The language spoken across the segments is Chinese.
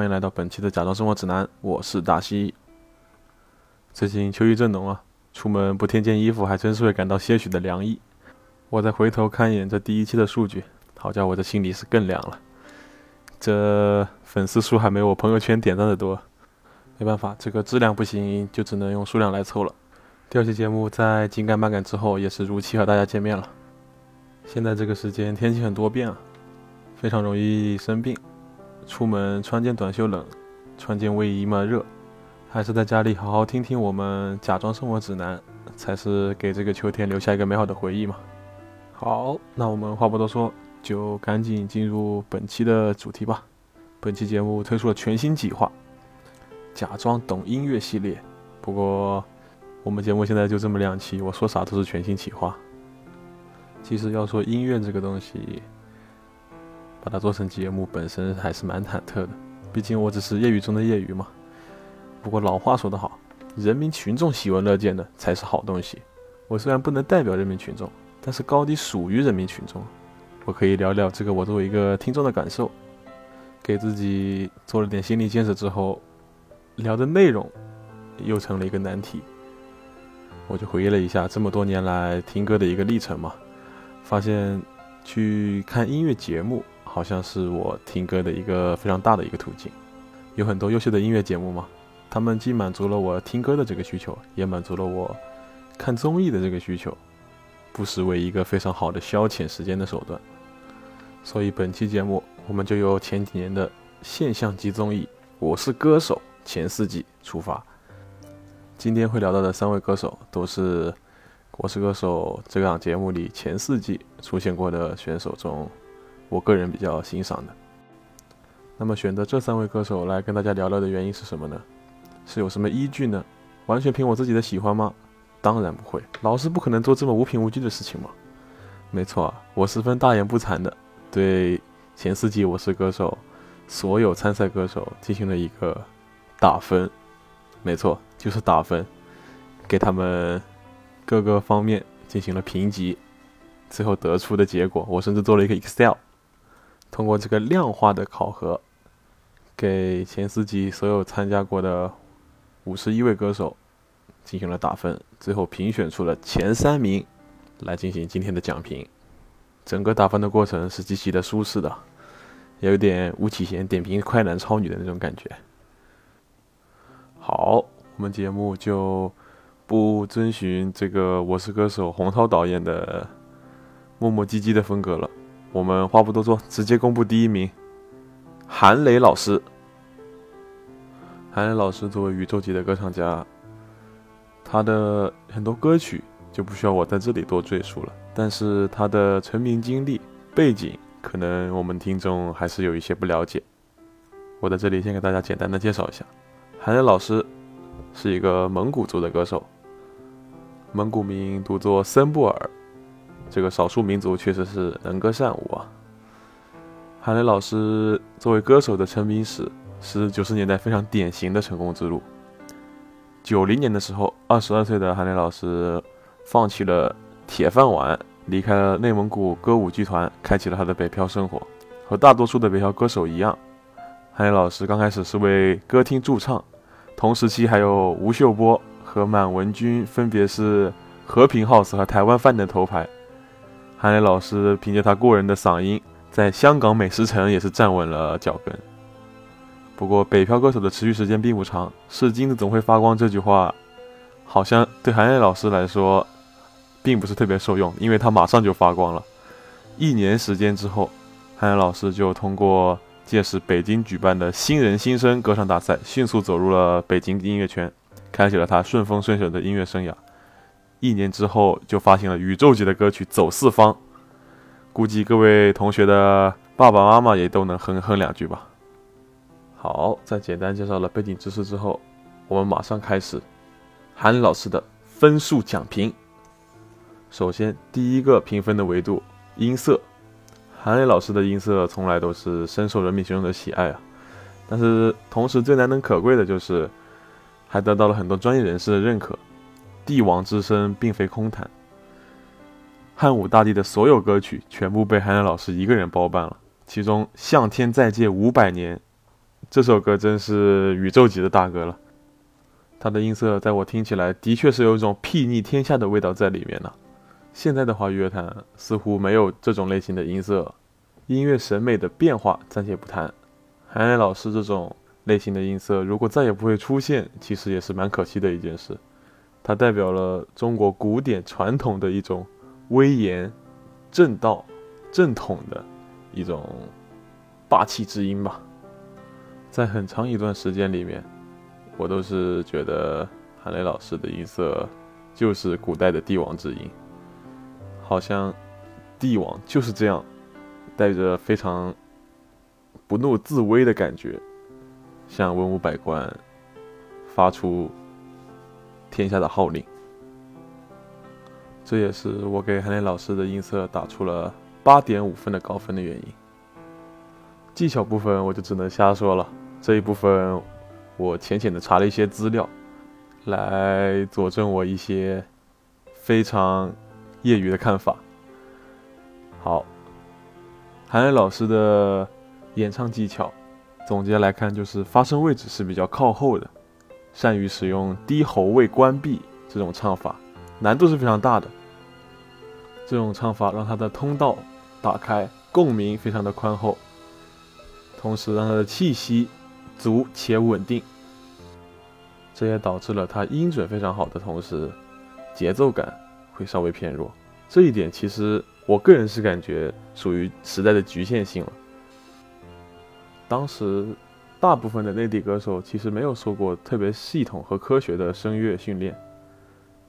欢迎来到本期的假装生活指南，我是大西。最近秋意正浓啊，出门不添件衣服，还真是会感到些许的凉意。我再回头看一眼这第一期的数据，好家伙，这心里是更凉了。这粉丝数还没我朋友圈点赞的多，没办法，这个质量不行，就只能用数量来凑了。第二期节目在紧赶慢赶之后，也是如期和大家见面了。现在这个时间天气很多变啊，非常容易生病。出门穿件短袖冷，穿件卫衣嘛热，还是在家里好好听听我们假装生活指南，才是给这个秋天留下一个美好的回忆嘛。好，那我们话不多说，就赶紧进入本期的主题吧。本期节目推出了全新计划——假装懂音乐系列。不过，我们节目现在就这么两期，我说啥都是全新企划。其实要说音乐这个东西，把它做成节目本身还是蛮忐忑的，毕竟我只是业余中的业余嘛。不过老话说得好，人民群众喜闻乐见的才是好东西。我虽然不能代表人民群众，但是高低属于人民群众。我可以聊聊这个我作为一个听众的感受。给自己做了点心理建设之后，聊的内容又成了一个难题。我就回忆了一下这么多年来听歌的一个历程嘛，发现去看音乐节目。好像是我听歌的一个非常大的一个途径，有很多优秀的音乐节目嘛，他们既满足了我听歌的这个需求，也满足了我看综艺的这个需求，不失为一个非常好的消遣时间的手段。所以本期节目我们就由前几年的现象级综艺《我是歌手》前四季出发，今天会聊到的三位歌手都是《我是歌手》这档节目里前四季出现过的选手中。我个人比较欣赏的，那么选择这三位歌手来跟大家聊聊的原因是什么呢？是有什么依据呢？完全凭我自己的喜欢吗？当然不会，老师不可能做这么无凭无据的事情嘛。没错，我十分大言不惭的对前四季《我是歌手》所有参赛歌手进行了一个打分，没错，就是打分，给他们各个方面进行了评级，最后得出的结果，我甚至做了一个 Excel。通过这个量化的考核，给前四季所有参加过的五十一位歌手进行了打分，最后评选出了前三名来进行今天的讲评。整个打分的过程是极其的舒适的，有点吴启贤点评快男超女的那种感觉。好，我们节目就不遵循这个《我是歌手》洪涛导演的磨磨唧唧的风格了。我们话不多说，直接公布第一名，韩磊老师。韩磊老师作为宇宙级的歌唱家，他的很多歌曲就不需要我在这里多赘述了。但是他的成名经历背景，可能我们听众还是有一些不了解。我在这里先给大家简单的介绍一下，韩磊老师是一个蒙古族的歌手，蒙古名读作森布尔。这个少数民族确实是能歌善舞啊。韩磊老师作为歌手的成名史是九十年代非常典型的成功之路。九零年的时候，二十二岁的韩磊老师放弃了铁饭碗，离开了内蒙古歌舞剧团，开启了他的北漂生活。和大多数的北漂歌手一样，韩磊老师刚开始是为歌厅驻唱，同时期还有吴秀波和满文军分别是和平 house 和台湾饭的头牌。韩磊老师凭借他过人的嗓音，在香港美食城也是站稳了脚跟。不过，北漂歌手的持续时间并不长，“是金子总会发光”这句话，好像对韩磊老师来说，并不是特别受用，因为他马上就发光了。一年时间之后，韩磊老师就通过届时北京举办的新人新生歌唱大赛，迅速走入了北京音乐圈，开启了他顺风顺水的音乐生涯。一年之后就发行了宇宙级的歌曲《走四方》，估计各位同学的爸爸妈妈也都能哼哼两句吧。好，在简单介绍了背景知识之后，我们马上开始韩磊老师的分数讲评。首先，第一个评分的维度音色，韩磊老师的音色从来都是深受人民群众的喜爱啊。但是同时最难能可贵的就是，还得到了很多专业人士的认可。帝王之声并非空谈，汉武大帝的所有歌曲全部被韩磊老师一个人包办了。其中《向天再借五百年》这首歌真是宇宙级的大歌了。他的音色在我听起来的确是有一种睥睨天下的味道在里面呢。现在的华语乐坛似乎没有这种类型的音色，音乐审美的变化暂且不谈。韩磊老师这种类型的音色如果再也不会出现，其实也是蛮可惜的一件事。它代表了中国古典传统的一种威严、正道、正统的一种霸气之音吧。在很长一段时间里面。我都是觉得韩磊老师的音色就是古代的帝王之音，好像帝王就是这样，带着非常不怒自威的感觉，向文武百官发出天下的号令。这也是我给韩磊老师的音色打出了八点五分的高分的原因。技巧部分我就只能瞎说了，这一部分。我浅浅的查了一些资料，来佐证我一些非常业余的看法。好，韩磊老师的演唱技巧，总结来看就是发声位置是比较靠后的，善于使用低喉位关闭这种唱法，难度是非常大的。这种唱法让他的通道打开，共鸣非常的宽厚，同时让他的气息。足且稳定，这也导致了他音准非常好的同时，节奏感会稍微偏弱。这一点其实我个人是感觉属于时代的局限性了。当时大部分的内地歌手其实没有受过特别系统和科学的声乐训练，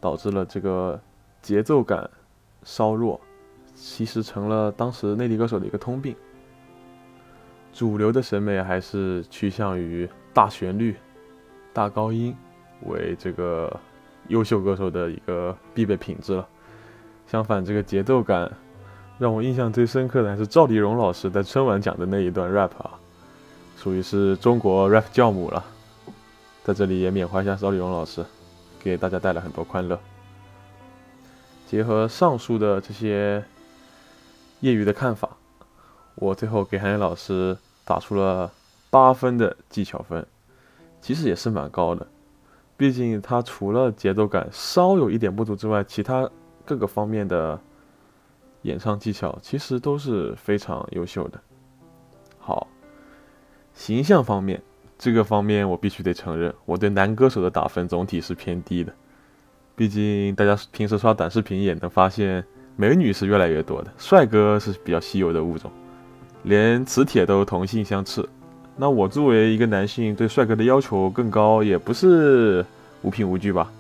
导致了这个节奏感稍弱，其实成了当时内地歌手的一个通病。主流的审美还是趋向于大旋律、大高音为这个优秀歌手的一个必备品质了。相反，这个节奏感让我印象最深刻的还是赵丽蓉老师在春晚讲的那一段 rap 啊，属于是中国 rap 教母了。在这里也缅怀一下赵丽蓉老师，给大家带来很多欢乐。结合上述的这些业余的看法。我最后给韩磊老师打出了八分的技巧分，其实也是蛮高的。毕竟他除了节奏感稍有一点不足之外，其他各个方面的演唱技巧其实都是非常优秀的。形象方面，这个方面我必须得承认，我对男歌手的打分总体是偏低的。毕竟大家平时刷短视频也能发现，美女是越来越多的，帅哥是比较稀有的物种。连磁铁都同性相斥，那我作为一个男性，对帅哥的要求更高，也不是无凭无据吧？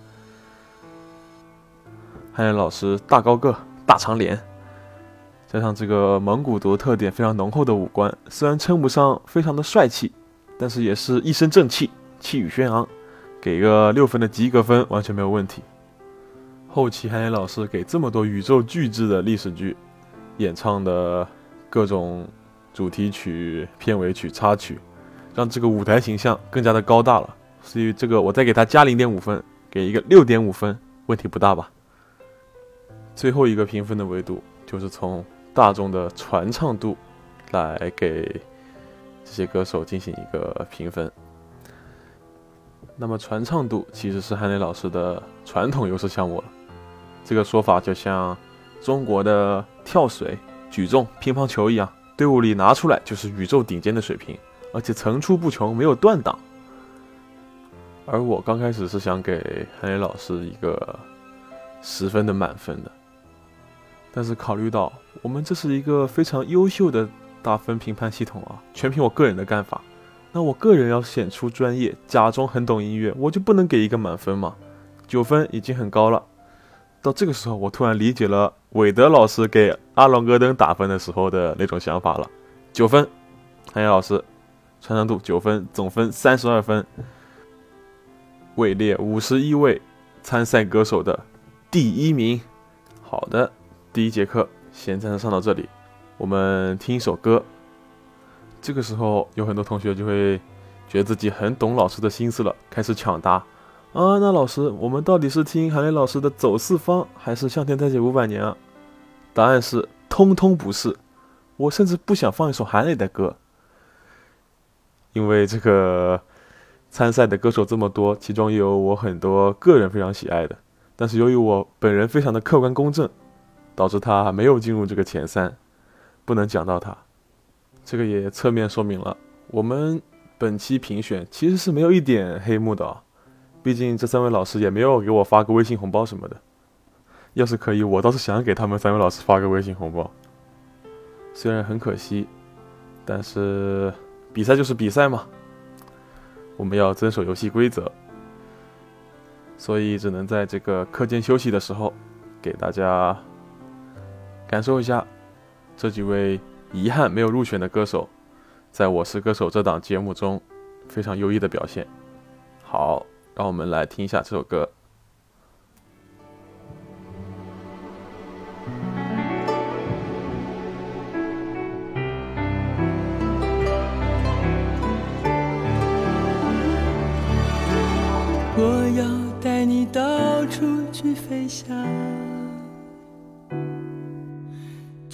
汉言老师大高个、大长脸，加上这个蒙古族特点非常浓厚的五官，虽然称不上非常的帅气，但是也是一身正气，气宇轩昂，给个六分的及格分完全没有问题。后期汉言老师给这么多宇宙巨制的历史剧演唱的各种。主题曲、片尾曲、插曲，让这个舞台形象更加的高大了。所以这个我再给他加零点五分，给一个六点五分，问题不大吧？最后一个评分的维度就是从大众的传唱度来给这些歌手进行一个评分。那么传唱度其实是韩磊老师的传统优势项目了。这个说法就像中国的跳水、举重、乒乓球一样。队伍里拿出来就是宇宙顶尖的水平，而且层出不穷，没有断档。而我刚开始是想给韩磊老师一个十分的满分的，但是考虑到我们这是一个非常优秀的打分评判系统啊，全凭我个人的干法，那我个人要显出专业，假装很懂音乐，我就不能给一个满分吗？九分已经很高了。到这个时候，我突然理解了韦德老师给阿隆戈登打分的时候的那种想法了。九分，韩岩老师，传唱度九分，总分三十二分，位列五十一位参赛歌手的第一名。好的，第一节课先暂时上到这里，我们听一首歌。这个时候，有很多同学就会觉得自己很懂老师的心思了，开始抢答。啊，那老师，我们到底是听韩磊老师的《走四方》，还是《向天再借五百年》啊？答案是，通通不是。我甚至不想放一首韩磊的歌。因为这个参赛的歌手这么多，其中也有我很多个人非常喜爱的，但是由于我本人非常的客观公正，导致他没有进入这个前三，不能讲到他。这个也侧面说明了我们本期评选其实是没有一点黑幕的啊，毕竟这三位老师也没有给我发个微信红包什么的。要是可以，我倒是想给他们三位老师发个微信红包。虽然很可惜，但是比赛就是比赛嘛，我们要遵守游戏规则，所以只能在这个课间休息的时候，给大家感受一下这几位遗憾没有入选的歌手，在我是歌手这档节目中非常优异的表现。好，让我们来听一下这首歌。我要带你到处去飞翔，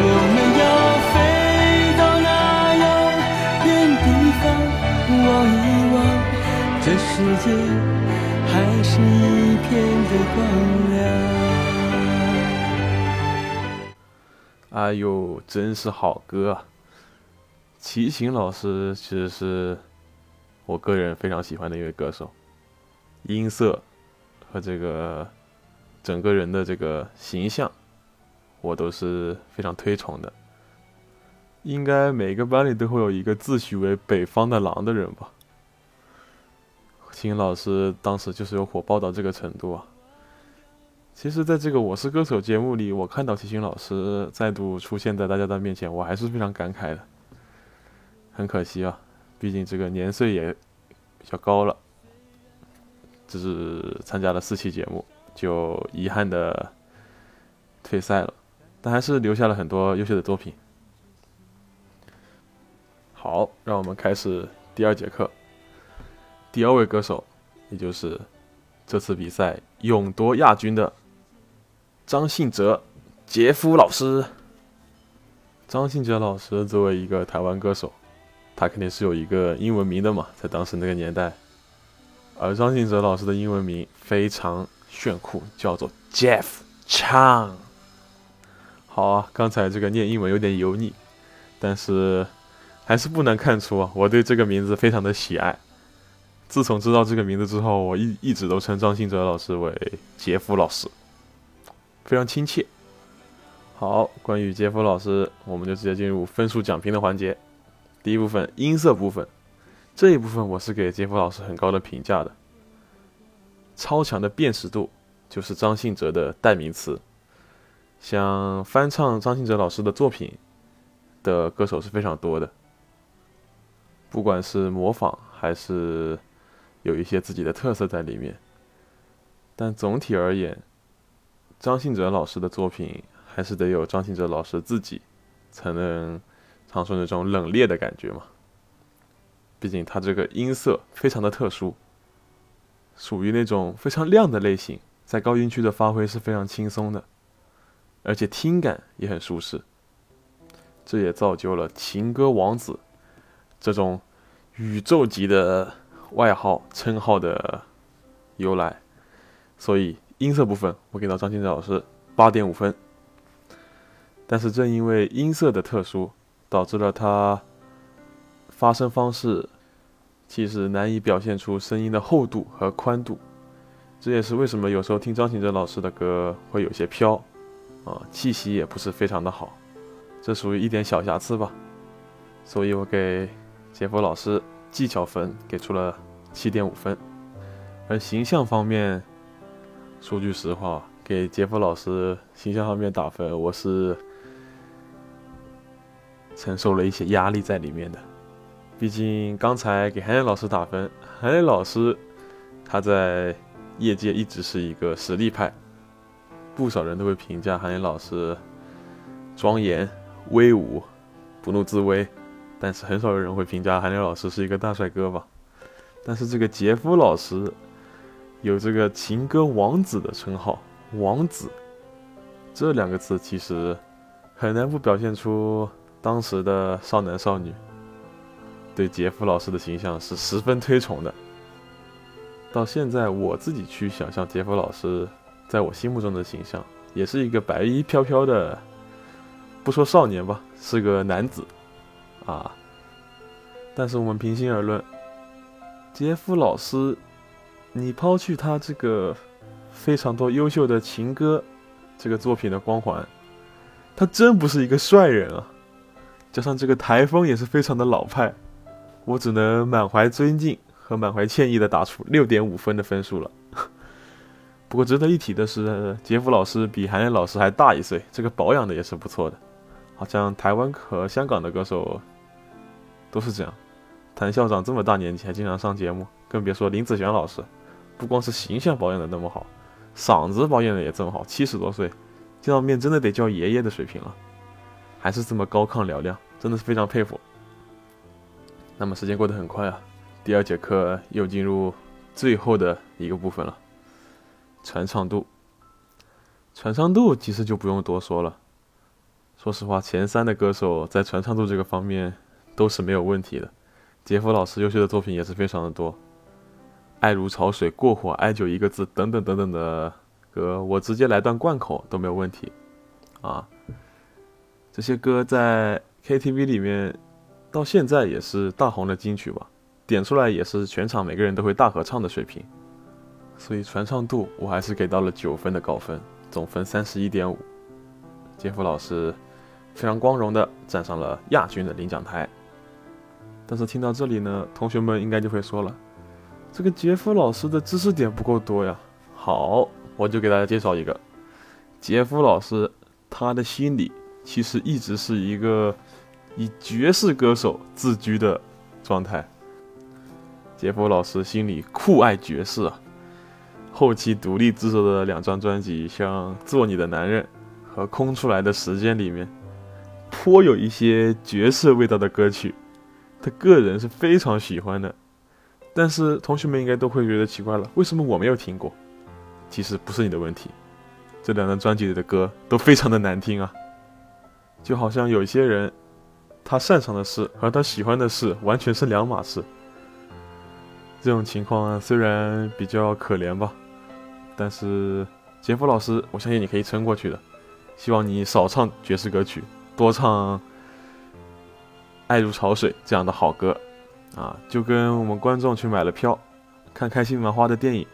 我们要飞到那遥远地方，望一望这世界还是一片的光亮。哎呦，真是好歌啊！齐秦老师其实是我个人非常喜欢的一位歌手，音色和这个整个人的这个形象。我都是非常推崇的，应该每个班里都会有一个自诩为北方的狼的人吧。秦老师当时就是有火爆到这个程度啊。其实，在这个《我是歌手》节目里，我看到齐秦老师再度出现在大家的面前，我还是非常感慨的。很可惜啊，毕竟这个年岁也比较高了，只是参加了四期节目，就遗憾的退赛了。但还是留下了很多优秀的作品。好，让我们开始第二节课。第二位歌手，也就是这次比赛勇夺亚军的张信哲杰夫老师。张信哲老师作为一个台湾歌手，他肯定是有一个英文名的嘛，在当时那个年代。而张信哲老师的英文名非常炫酷，叫做 Jeff Chang。好啊，刚才这个念英文有点油腻，但是还是不难看出啊，我对这个名字非常的喜爱。自从知道这个名字之后，我一一直都称张信哲老师为杰夫老师，非常亲切。好，关于杰夫老师，我们就直接进入分数讲评的环节。第一部分音色部分，这一部分我是给杰夫老师很高的评价的。超强的辨识度就是张信哲的代名词。像翻唱张信哲老师的作品的歌手是非常多的，不管是模仿还是有一些自己的特色在里面，但总体而言，张信哲老师的作品还是得有张信哲老师自己才能唱出那种冷冽的感觉嘛。毕竟他这个音色非常的特殊，属于那种非常亮的类型，在高音区的发挥是非常轻松的。而且听感也很舒适，这也造就了“情歌王子”这种宇宙级的外号称号的由来。所以音色部分，我给到张信哲老师八点五分。但是正因为音色的特殊，导致了他发声方式其实难以表现出声音的厚度和宽度。这也是为什么有时候听张信哲老师的歌会有些飘，啊，气息也不是非常的好，这属于一点小瑕疵吧。所以我给杰夫老师技巧分给出了七点五分，而形象方面，说句实话，给杰夫老师形象方面打分，我是承受了一些压力在里面的。毕竟刚才给韩磊老师打分，韩磊老师他在。业界一直是一个实力派，不少人都会评价韩磊老师庄严威武、不怒自威，但是很少有人会评价韩磊老师是一个大帅哥吧？但是这个杰夫老师有这个情歌王子的称号，王子这两个字其实很难不表现出当时的少男少女对杰夫老师的形象是十分推崇的。到现在，我自己去想象杰夫老师在我心目中的形象，也是一个白衣飘飘的，不说少年吧，是个男子，啊。但是我们平心而论，杰夫老师，你抛去他这个非常多优秀的情歌这个作品的光环，他真不是一个帅人啊。加上这个台风也是非常的老派，我只能满怀尊敬。和满怀歉意的打出六点五分的分数了。不过值得一提的是，杰夫老师比韩磊老师还大一岁，这个保养的也是不错的。好像台湾和香港的歌手都是这样。谭校长这么大年纪还经常上节目，更别说林子祥老师，不光是形象保养的那么好，嗓子保养的也这么好，七十多岁，见到面真的得叫爷爷的水平了，还是这么高亢嘹亮，真的是非常佩服。那么时间过得很快啊。第二节课又进入最后的一个部分了，传唱度。传唱度其实就不用多说了。说实话，前三的歌手在传唱度这个方面都是没有问题的。杰夫老师优秀的作品也是非常的多，《爱如潮水》《过火》《爱就一个字》等等等等的歌，我直接来段贯口都没有问题。啊，这些歌在 KTV 里面到现在也是大红的金曲吧。点出来也是全场每个人都会大合唱的水平，所以传唱度我还是给到了九分的高分，总分三十一点五。杰夫老师非常光荣的站上了亚军的领奖台。但是听到这里呢，同学们应该就会说了，这个杰夫老师的知识点不够多呀。好，我就给大家介绍一个，杰夫老师他的心里其实一直是一个以爵士歌手自居的状态。杰夫老师心里酷爱爵士啊，后期独立制作的两张专辑，像《做你的男人》和《空出来的时间》里面，颇有一些爵士味道的歌曲，他个人是非常喜欢的。但是同学们应该都会觉得奇怪了，为什么我没有听过？其实不是你的问题，这两张专辑里的歌都非常的难听啊，就好像有些人，他擅长的事和他喜欢的事完全是两码事。这种情况虽然比较可怜吧，但是杰夫老师，我相信你可以撑过去的。希望你少唱爵士歌曲，多唱《爱如潮水》这样的好歌啊！就跟我们观众去买了票看开心麻花的电影，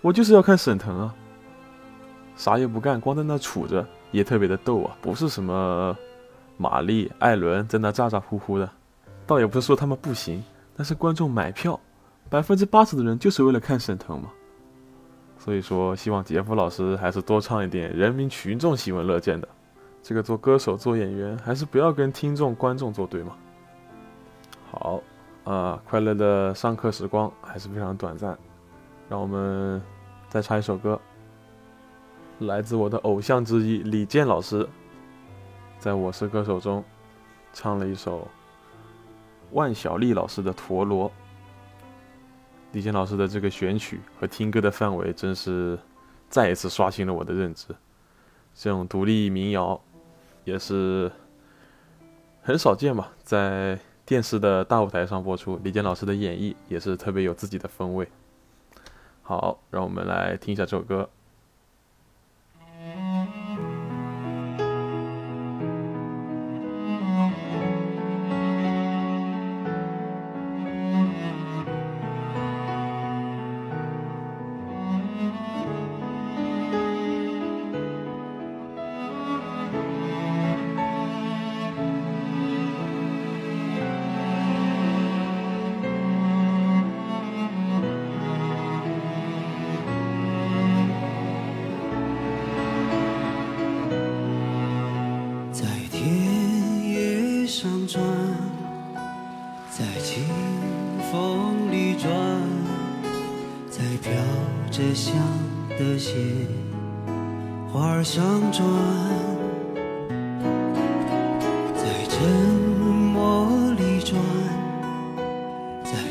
我就是要看沈腾啊，啥也不干，光在那杵着也特别的逗啊！不是什么玛丽、艾伦在那咋咋呼呼的，倒也不是说他们不行，但是观众买票。百分之八十的人就是为了看沈腾嘛，所以说希望杰夫老师还是多唱一点人民群众喜闻乐见的。这个做歌手做演员还是不要跟听众观众作对嘛。好，啊，快乐的上课时光还是非常短暂，让我们再唱一首歌，来自我的偶像之一李健老师，在我是歌手中唱了一首万晓利老师的《陀螺》。李健老师的这个选曲和听歌的范围，真是再一次刷新了我的认知。这种独立民谣也是很少见吧，在电视的大舞台上播出，李健老师的演绎也是特别有自己的风味。好，让我们来听一下这首歌。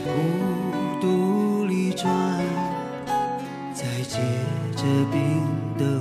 孤独里转，在结着冰的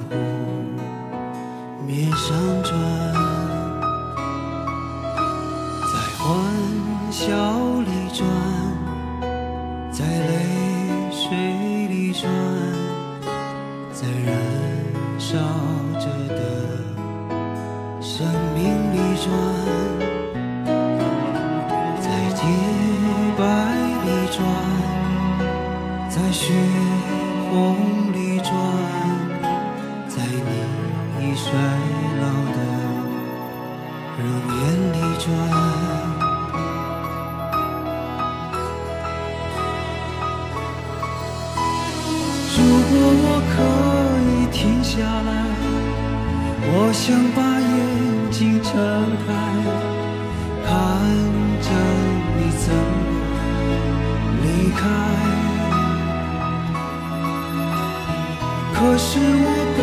可是我不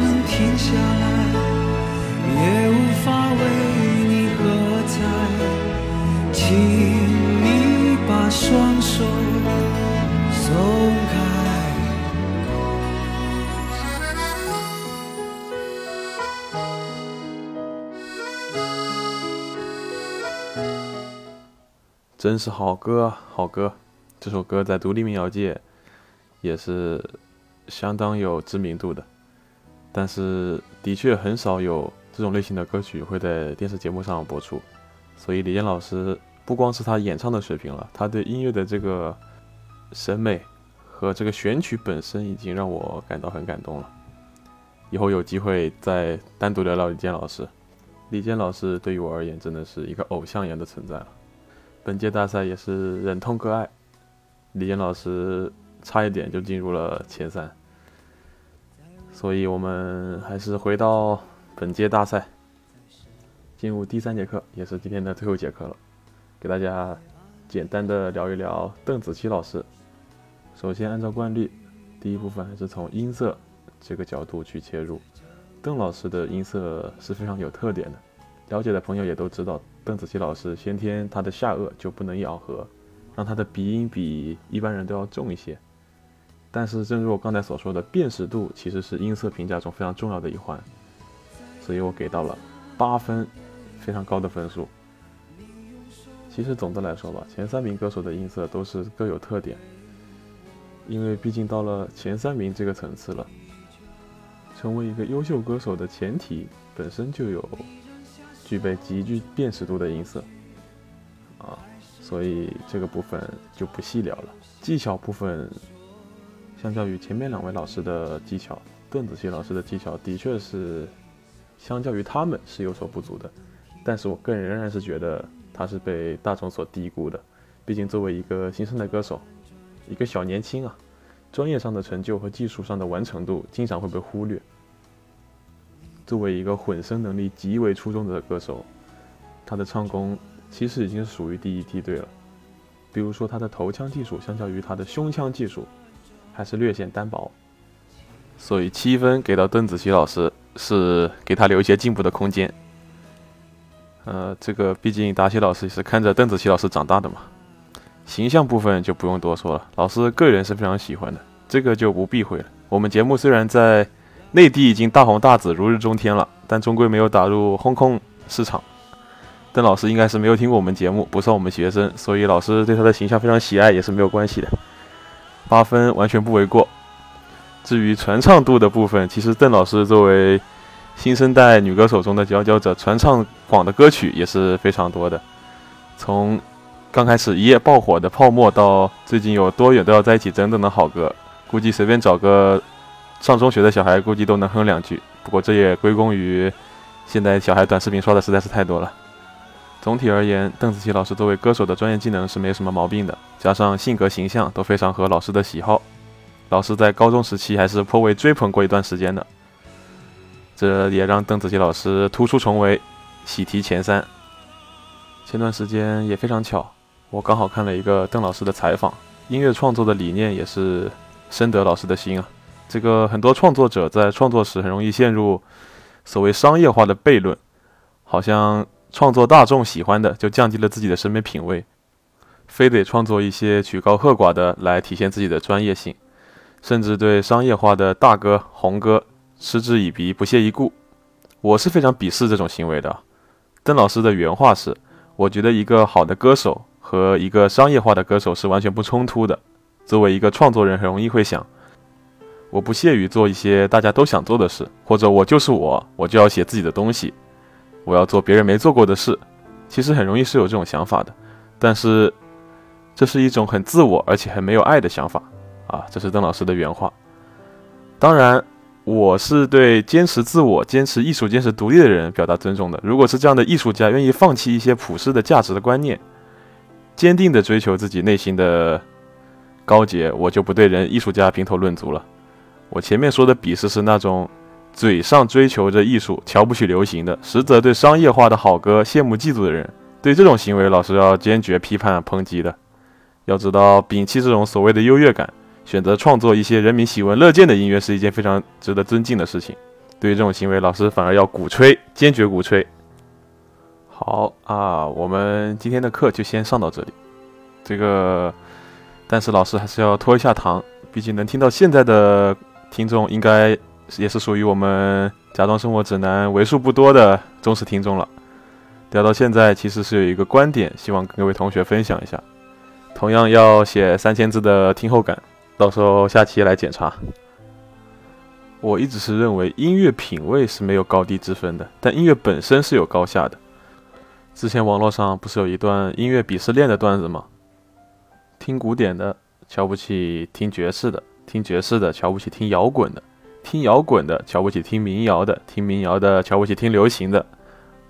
能停下来，也无法为你喝彩，请你把双手松开。真是好歌，好歌！这首歌在独立民谣界也是相当有知名度的，但是的确很少有这种类型的歌曲会在电视节目上播出，所以李健老师不光是他演唱的水平了，他对音乐的这个审美和这个选曲本身已经让我感到很感动了。以后有机会再单独聊聊李健老师。李健老师对于我而言真的是一个偶像一样的存在了。本届大赛也是忍痛割爱，李健老师差一点就进入了前三，所以我们还是回到本届大赛，进入第三节课，也是今天的最后一节课了，给大家简单的聊一聊邓紫棋老师。首先按照惯例，第一部分还是从音色这个角度去切入。邓老师的音色是非常有特点的，了解的朋友也都知道。邓紫棋老师先天她的下颚就不能咬合，让她的鼻音比一般人都要重一些。但是，正如我刚才所说的，辨识度其实是音色评价中非常重要的一环，所以我给到了八分，非常高的分数。其实总的来说吧，前三名歌手的音色都是各有特点，因为毕竟到了前三名这个层次了，成为一个优秀歌手的前提本身就有。具备极具辨识度的音色，啊，所以这个部分就不细聊了。技巧部分，相较于前面两位老师的技巧，邓紫棋老师的技巧的确是相较于他们是有所不足的。但是我个人仍然是觉得他是被大众所低估的。毕竟作为一个新生代歌手，一个小年轻啊，专业上的成就和技术上的完成度经常会被忽略。作为一个混声能力极为出众的歌手，他的唱功其实已经属于第一梯队了。比如说他的头腔技术，相较于他的胸腔技术，还是略显单薄。所以七分给到邓紫棋老师，是给他留一些进步的空间。呃，这个毕竟达西老师也是看着邓紫棋老师长大的嘛，形象部分就不用多说了，老师个人是非常喜欢的，这个就不避讳了。我们节目虽然在。内地已经大红大紫、如日中天了，但终归没有打入轰空市场。邓老师应该是没有听过我们节目，不算我们学生，所以老师对他的形象非常喜爱也是没有关系的。八分完全不为过。至于传唱度的部分，其实邓老师作为新生代女歌手中的佼佼者，传唱广的歌曲也是非常多的。从刚开始一夜爆火的《泡沫》，到最近有多远都要在一起等等的好歌，估计随便找个。上中学的小孩估计都能哼两句，不过这也归功于现在小孩短视频刷的实在是太多了。总体而言，邓紫棋老师作为歌手的专业技能是没什么毛病的，加上性格形象都非常合老师的喜好。老师在高中时期还是颇为追捧过一段时间的，这也让邓紫棋老师突出重围，喜提前三。前段时间也非常巧，我刚好看了一个邓老师的采访，音乐创作的理念也是深得老师的心啊。这个很多创作者在创作时很容易陷入所谓商业化的悖论，好像创作大众喜欢的就降低了自己的审美品味，非得创作一些曲高和寡的来体现自己的专业性，甚至对商业化的大哥红哥嗤之以鼻、不屑一顾。我是非常鄙视这种行为的。邓老师的原话是：“我觉得一个好的歌手和一个商业化的歌手是完全不冲突的。作为一个创作人，很容易会想。”我不屑于做一些大家都想做的事，或者我就是我，我就要写自己的东西，我要做别人没做过的事。其实很容易是有这种想法的，但是这是一种很自我而且很没有爱的想法啊！这是邓老师的原话。当然，我是对坚持自我、坚持艺术、坚持独立的人表达尊重的。如果是这样的艺术家愿意放弃一些普世的价值的观念，坚定地追求自己内心的高洁，我就不对人艺术家评头论足了。我前面说的鄙视是那种嘴上追求着艺术、瞧不起流行的，实则对商业化的好歌羡慕嫉妒的人。对这种行为，老师要坚决批判抨击的。要知道，摒弃这种所谓的优越感，选择创作一些人民喜闻乐见的音乐，是一件非常值得尊敬的事情。对于这种行为，老师反而要鼓吹，坚决鼓吹。好啊，我们今天的课就先上到这里。这个，但是老师还是要拖一下堂，毕竟能听到现在的。听众应该也是属于我们《假装生活指南》为数不多的忠实听众了。聊到现在，其实是有一个观点，希望跟各位同学分享一下。同样要写三千字的听后感，到时候下期来检查。我一直是认为音乐品味是没有高低之分的，但音乐本身是有高下的。之前网络上不是有一段音乐鄙视链的段子吗？听古典的瞧不起听爵士的。听爵士的瞧不起听摇滚的，听摇滚的瞧不起听民谣的，听民谣的瞧不起听流行的，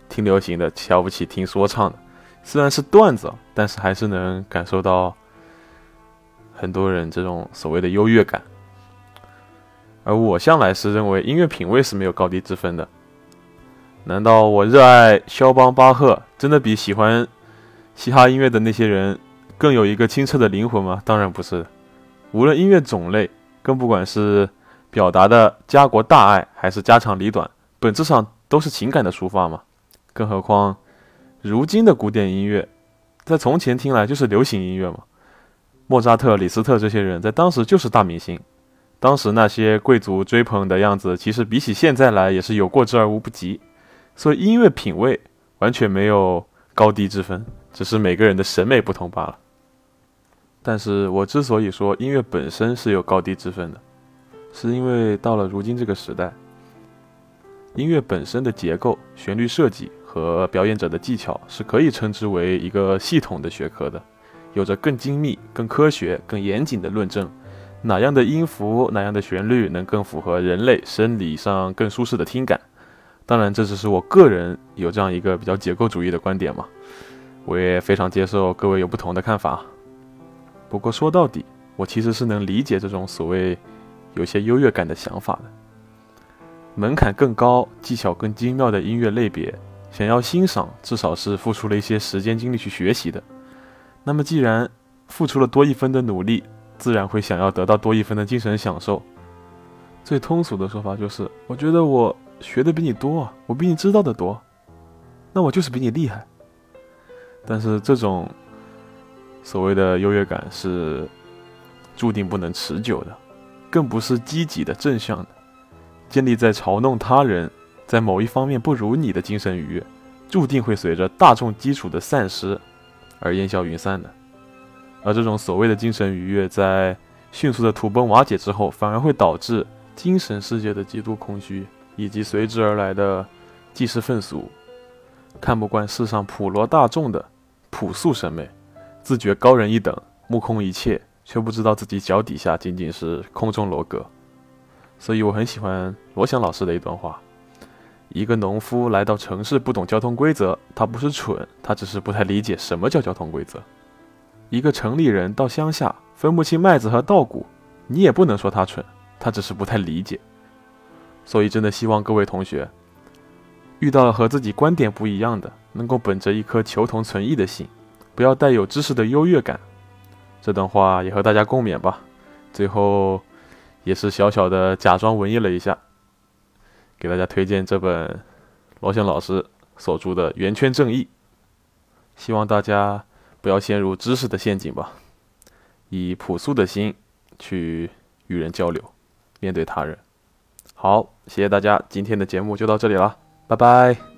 听流行的瞧不起听说唱的。虽然是段子，但是还是能感受到很多人这种所谓的优越感。而我向来是认为音乐品味是没有高低之分的。难道我热爱肖邦、巴赫，真的比喜欢嘻哈音乐的那些人更有一个清澈的灵魂吗？当然不是。无论音乐种类，更不管是表达的家国大爱，还是家长里短，本质上都是情感的抒发嘛。更何况，如今的古典音乐，在从前听来就是流行音乐嘛。莫扎特、李斯特这些人在当时就是大明星，当时那些贵族追捧的样子，其实比起现在来也是有过之而无不及。所以音乐品味完全没有高低之分，只是每个人的审美不同罢了。但是我之所以说音乐本身是有高低之分的，是因为到了如今这个时代，音乐本身的结构、旋律设计和表演者的技巧是可以称之为一个系统的学科的，有着更精密、更科学、更严谨的论证，哪样的音符、哪样的旋律能更符合人类生理上更舒适的听感。当然，这只是我个人有这样一个比较结构主义的观点嘛，我也非常接受各位有不同的看法。不过说到底，我其实是能理解这种所谓有些优越感的想法的。门槛更高、技巧更精妙的音乐类别，想要欣赏，至少是付出了一些时间精力去学习的。那么既然付出了多一分的努力，自然会想要得到多一分的精神享受。最通俗的说法就是，我觉得我学的比你多，我比你知道的多，那我就是比你厉害。但是这种。所谓的优越感是注定不能持久的，更不是积极的正向的，建立在嘲弄他人在某一方面不如你的精神愉悦，注定会随着大众基础的散失而烟消云散的。而这种所谓的精神愉悦，在迅速的土崩瓦解之后，反而会导致精神世界的极度空虚，以及随之而来的济世愤俗，看不惯世上普罗大众的朴素审美。自觉高人一等，目空一切，却不知道自己脚底下仅仅是空中楼阁。所以我很喜欢罗翔老师的一段话：一个农夫来到城市，不懂交通规则，他不是蠢，他只是不太理解什么叫交通规则；一个城里人到乡下，分不清麦子和稻谷，你也不能说他蠢，他只是不太理解。所以真的希望各位同学，遇到了和自己观点不一样的，能够本着一颗求同存异的心，不要带有知识的优越感。这段话也和大家共勉吧。最后，也是小小的假装文艺了一下，给大家推荐这本罗翔老师所著的《圆圈正义》，希望大家不要陷入知识的陷阱吧，以朴素的心去与人交流，面对他人。好，谢谢大家，今天的节目就到这里了，拜拜。